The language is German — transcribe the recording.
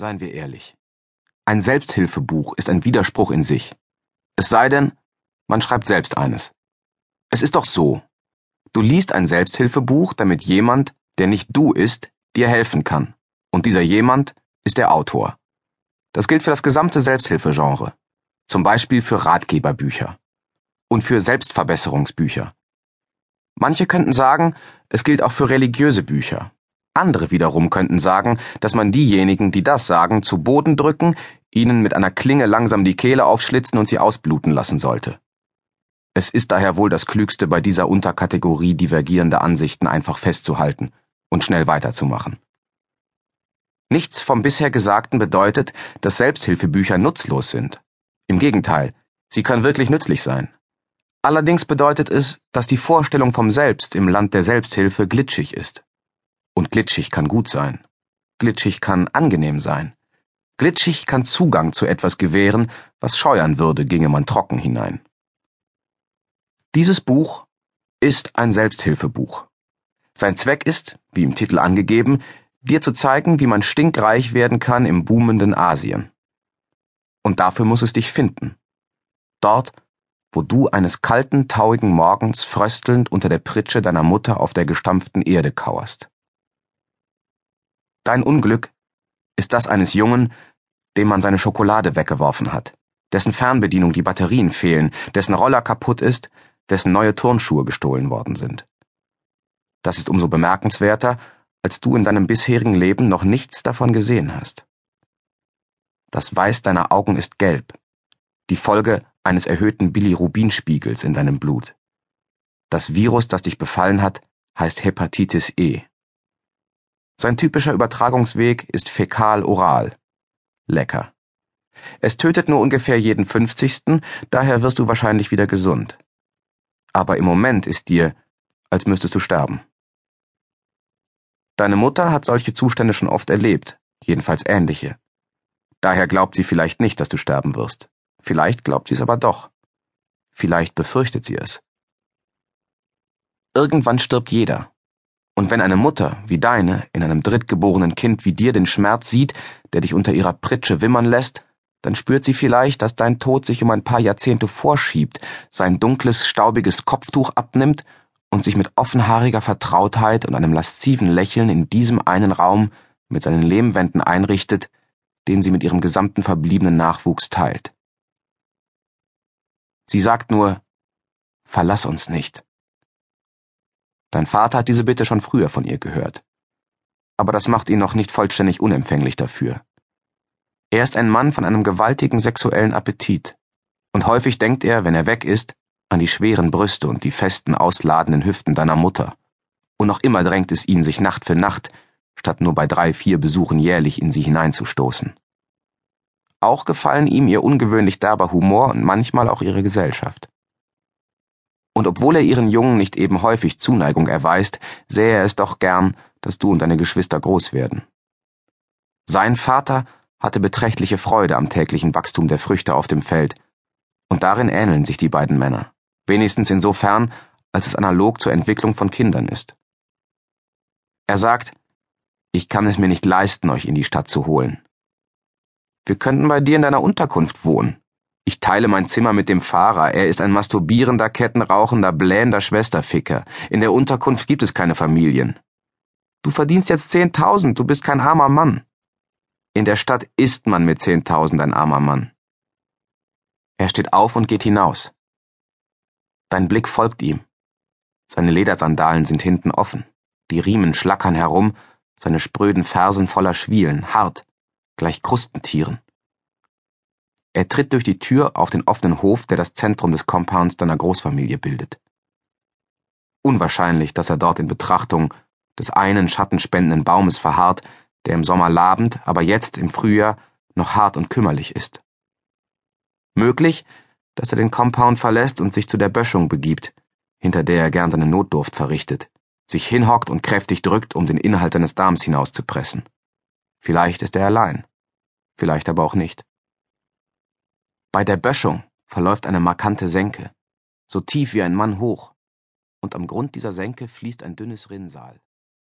Seien wir ehrlich. Ein Selbsthilfebuch ist ein Widerspruch in sich. Es sei denn, man schreibt selbst eines. Es ist doch so. Du liest ein Selbsthilfebuch, damit jemand, der nicht du ist, dir helfen kann. Und dieser jemand ist der Autor. Das gilt für das gesamte Selbsthilfegenre. Zum Beispiel für Ratgeberbücher. Und für Selbstverbesserungsbücher. Manche könnten sagen, es gilt auch für religiöse Bücher. Andere wiederum könnten sagen, dass man diejenigen, die das sagen, zu Boden drücken, ihnen mit einer Klinge langsam die Kehle aufschlitzen und sie ausbluten lassen sollte. Es ist daher wohl das Klügste, bei dieser Unterkategorie divergierende Ansichten einfach festzuhalten und schnell weiterzumachen. Nichts vom bisher Gesagten bedeutet, dass Selbsthilfebücher nutzlos sind. Im Gegenteil, sie können wirklich nützlich sein. Allerdings bedeutet es, dass die Vorstellung vom Selbst im Land der Selbsthilfe glitschig ist. Und glitschig kann gut sein. Glitschig kann angenehm sein. Glitschig kann Zugang zu etwas gewähren, was scheuern würde, ginge man trocken hinein. Dieses Buch ist ein Selbsthilfebuch. Sein Zweck ist, wie im Titel angegeben, dir zu zeigen, wie man stinkreich werden kann im boomenden Asien. Und dafür muss es dich finden. Dort, wo du eines kalten, tauigen Morgens fröstelnd unter der Pritsche deiner Mutter auf der gestampften Erde kauerst. Dein Unglück ist das eines Jungen, dem man seine Schokolade weggeworfen hat, dessen Fernbedienung die Batterien fehlen, dessen Roller kaputt ist, dessen neue Turnschuhe gestohlen worden sind. Das ist umso bemerkenswerter, als du in deinem bisherigen Leben noch nichts davon gesehen hast. Das Weiß deiner Augen ist gelb, die Folge eines erhöhten Bilirubinspiegels in deinem Blut. Das Virus, das dich befallen hat, heißt Hepatitis E. Sein typischer Übertragungsweg ist fäkal-oral. Lecker. Es tötet nur ungefähr jeden fünfzigsten, daher wirst du wahrscheinlich wieder gesund. Aber im Moment ist dir, als müsstest du sterben. Deine Mutter hat solche Zustände schon oft erlebt, jedenfalls ähnliche. Daher glaubt sie vielleicht nicht, dass du sterben wirst. Vielleicht glaubt sie es aber doch. Vielleicht befürchtet sie es. Irgendwann stirbt jeder. Und wenn eine Mutter wie deine in einem drittgeborenen Kind wie dir den Schmerz sieht, der dich unter ihrer Pritsche wimmern lässt, dann spürt sie vielleicht, dass dein Tod sich um ein paar Jahrzehnte vorschiebt, sein dunkles, staubiges Kopftuch abnimmt und sich mit offenhaariger Vertrautheit und einem lasziven Lächeln in diesem einen Raum mit seinen Lehmwänden einrichtet, den sie mit ihrem gesamten verbliebenen Nachwuchs teilt. Sie sagt nur, verlass uns nicht. Dein Vater hat diese Bitte schon früher von ihr gehört. Aber das macht ihn noch nicht vollständig unempfänglich dafür. Er ist ein Mann von einem gewaltigen sexuellen Appetit. Und häufig denkt er, wenn er weg ist, an die schweren Brüste und die festen, ausladenden Hüften deiner Mutter. Und noch immer drängt es ihn, sich Nacht für Nacht, statt nur bei drei, vier Besuchen jährlich in sie hineinzustoßen. Auch gefallen ihm ihr ungewöhnlich derber Humor und manchmal auch ihre Gesellschaft und obwohl er ihren Jungen nicht eben häufig Zuneigung erweist, sähe er es doch gern, dass du und deine Geschwister groß werden. Sein Vater hatte beträchtliche Freude am täglichen Wachstum der Früchte auf dem Feld, und darin ähneln sich die beiden Männer, wenigstens insofern, als es analog zur Entwicklung von Kindern ist. Er sagt, ich kann es mir nicht leisten, euch in die Stadt zu holen. Wir könnten bei dir in deiner Unterkunft wohnen. Ich teile mein Zimmer mit dem Fahrer. Er ist ein masturbierender, kettenrauchender, blähender Schwesterficker. In der Unterkunft gibt es keine Familien. Du verdienst jetzt zehntausend, du bist kein armer Mann. In der Stadt ist man mit zehntausend ein armer Mann. Er steht auf und geht hinaus. Dein Blick folgt ihm. Seine Ledersandalen sind hinten offen. Die Riemen schlackern herum, seine spröden Fersen voller Schwielen, hart, gleich Krustentieren. Er tritt durch die Tür auf den offenen Hof, der das Zentrum des Compounds deiner Großfamilie bildet. Unwahrscheinlich, dass er dort in Betrachtung des einen schattenspendenden Baumes verharrt, der im Sommer labend, aber jetzt im Frühjahr noch hart und kümmerlich ist. Möglich, dass er den Compound verlässt und sich zu der Böschung begibt, hinter der er gern seine Notdurft verrichtet, sich hinhockt und kräftig drückt, um den Inhalt seines Darms hinauszupressen. Vielleicht ist er allein, vielleicht aber auch nicht. Bei der Böschung verläuft eine markante Senke, so tief wie ein Mann hoch, und am Grund dieser Senke fließt ein dünnes Rinnsal.